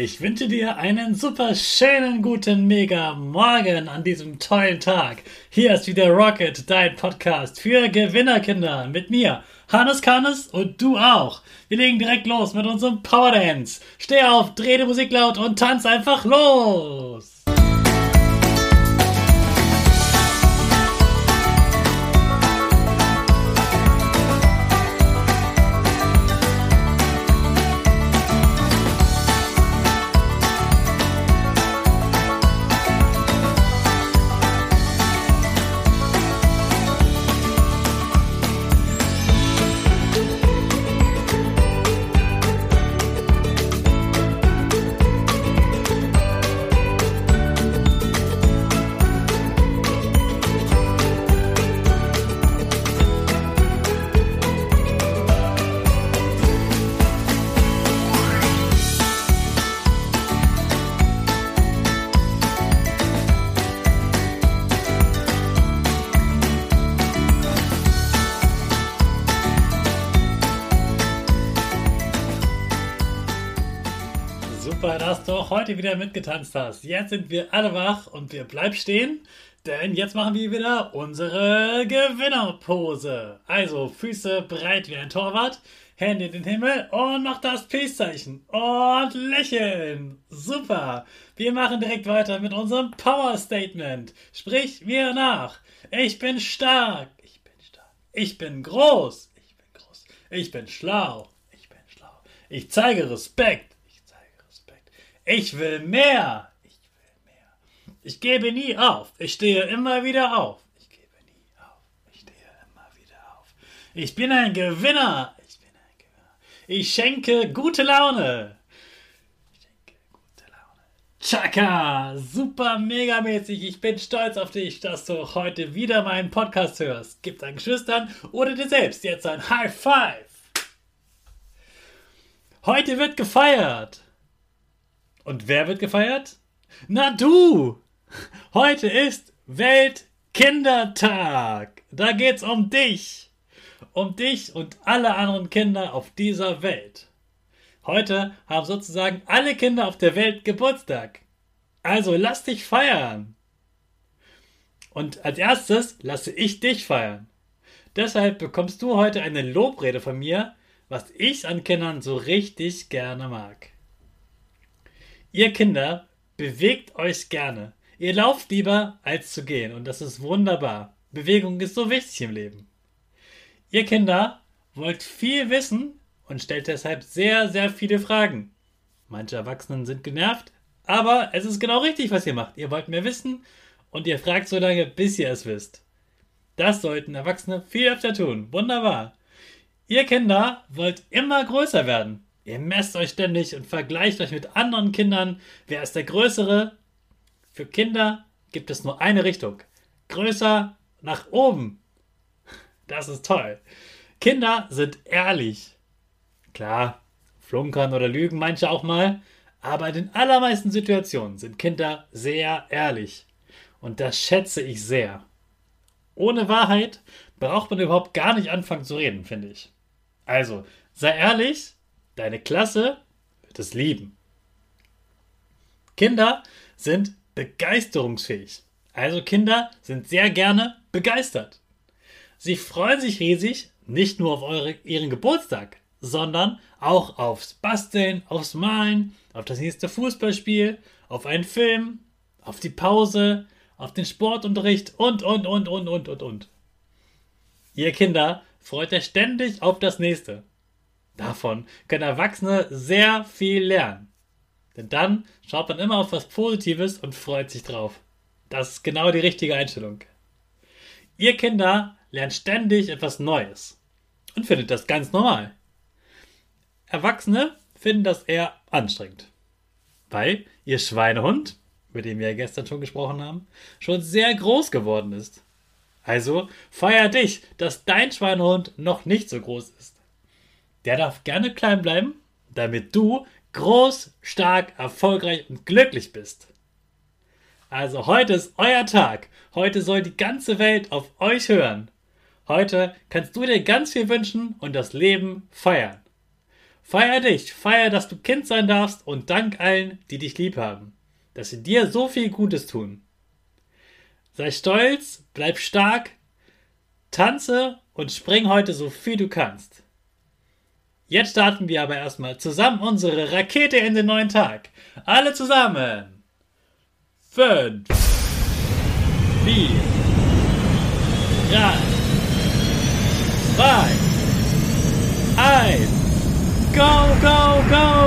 Ich wünsche dir einen super schönen guten Mega Morgen an diesem tollen Tag. Hier ist wieder Rocket, dein Podcast für Gewinnerkinder mit mir, Hannes Kannes und du auch. Wir legen direkt los mit unserem Power Dance. Steh auf, dreh die Musik laut und tanz einfach los. Super, dass du auch heute wieder mitgetanzt hast. Jetzt sind wir alle wach und wir bleiben stehen, denn jetzt machen wir wieder unsere Gewinnerpose. Also Füße breit wie ein Torwart, Hände in den Himmel und noch das Peace-Zeichen und lächeln. Super. Wir machen direkt weiter mit unserem Power Statement. Sprich mir nach. Ich bin stark. Ich bin stark. Ich bin groß. Ich bin groß. Ich bin schlau. Ich bin schlau. Ich zeige Respekt. Ich will mehr. Ich will mehr. Ich gebe nie auf. Ich stehe immer wieder auf. Ich gebe nie auf. Ich stehe immer wieder auf. Ich bin ein Gewinner. Ich bin ein Gewinner. Ich schenke gute Laune. Ich schenke gute Laune. Chaka! Super mega mäßig. Ich bin stolz auf dich, dass du heute wieder meinen Podcast hörst. Gib deinen Geschwistern oder dir selbst jetzt ein High Five. Heute wird gefeiert. Und wer wird gefeiert? Na du! Heute ist Weltkindertag. Da geht's um dich. Um dich und alle anderen Kinder auf dieser Welt. Heute haben sozusagen alle Kinder auf der Welt Geburtstag. Also lass dich feiern. Und als erstes lasse ich dich feiern. Deshalb bekommst du heute eine Lobrede von mir, was ich an Kindern so richtig gerne mag. Ihr Kinder, bewegt euch gerne. Ihr lauft lieber, als zu gehen. Und das ist wunderbar. Bewegung ist so wichtig im Leben. Ihr Kinder wollt viel wissen und stellt deshalb sehr, sehr viele Fragen. Manche Erwachsenen sind genervt, aber es ist genau richtig, was ihr macht. Ihr wollt mehr wissen und ihr fragt so lange, bis ihr es wisst. Das sollten Erwachsene viel öfter tun. Wunderbar. Ihr Kinder wollt immer größer werden. Ihr messt euch ständig und vergleicht euch mit anderen Kindern. Wer ist der Größere? Für Kinder gibt es nur eine Richtung. Größer nach oben. Das ist toll. Kinder sind ehrlich. Klar, flunkern oder lügen manche auch mal, aber in den allermeisten Situationen sind Kinder sehr ehrlich. Und das schätze ich sehr. Ohne Wahrheit braucht man überhaupt gar nicht anfangen zu reden, finde ich. Also, sei ehrlich Deine Klasse wird es lieben. Kinder sind begeisterungsfähig. Also Kinder sind sehr gerne begeistert. Sie freuen sich riesig nicht nur auf eure, ihren Geburtstag, sondern auch aufs Basteln, aufs Malen, auf das nächste Fußballspiel, auf einen Film, auf die Pause, auf den Sportunterricht und, und, und, und, und, und, und. Ihr Kinder freut euch ständig auf das nächste. Davon können Erwachsene sehr viel lernen. Denn dann schaut man immer auf was Positives und freut sich drauf. Das ist genau die richtige Einstellung. Ihr Kinder lernt ständig etwas Neues und findet das ganz normal. Erwachsene finden das eher anstrengend, weil ihr Schweinehund, mit dem wir gestern schon gesprochen haben, schon sehr groß geworden ist. Also feier dich, dass dein Schweinehund noch nicht so groß ist. Der darf gerne klein bleiben, damit du groß, stark, erfolgreich und glücklich bist. Also heute ist euer Tag. Heute soll die ganze Welt auf euch hören. Heute kannst du dir ganz viel wünschen und das Leben feiern. Feier dich, feier, dass du Kind sein darfst und dank allen, die dich lieb haben, dass sie dir so viel Gutes tun. Sei stolz, bleib stark, tanze und spring heute so viel du kannst. Jetzt starten wir aber erstmal zusammen unsere Rakete in den neuen Tag. Alle zusammen. Fünf, vier, drei, zwei, eins. Go, go, go!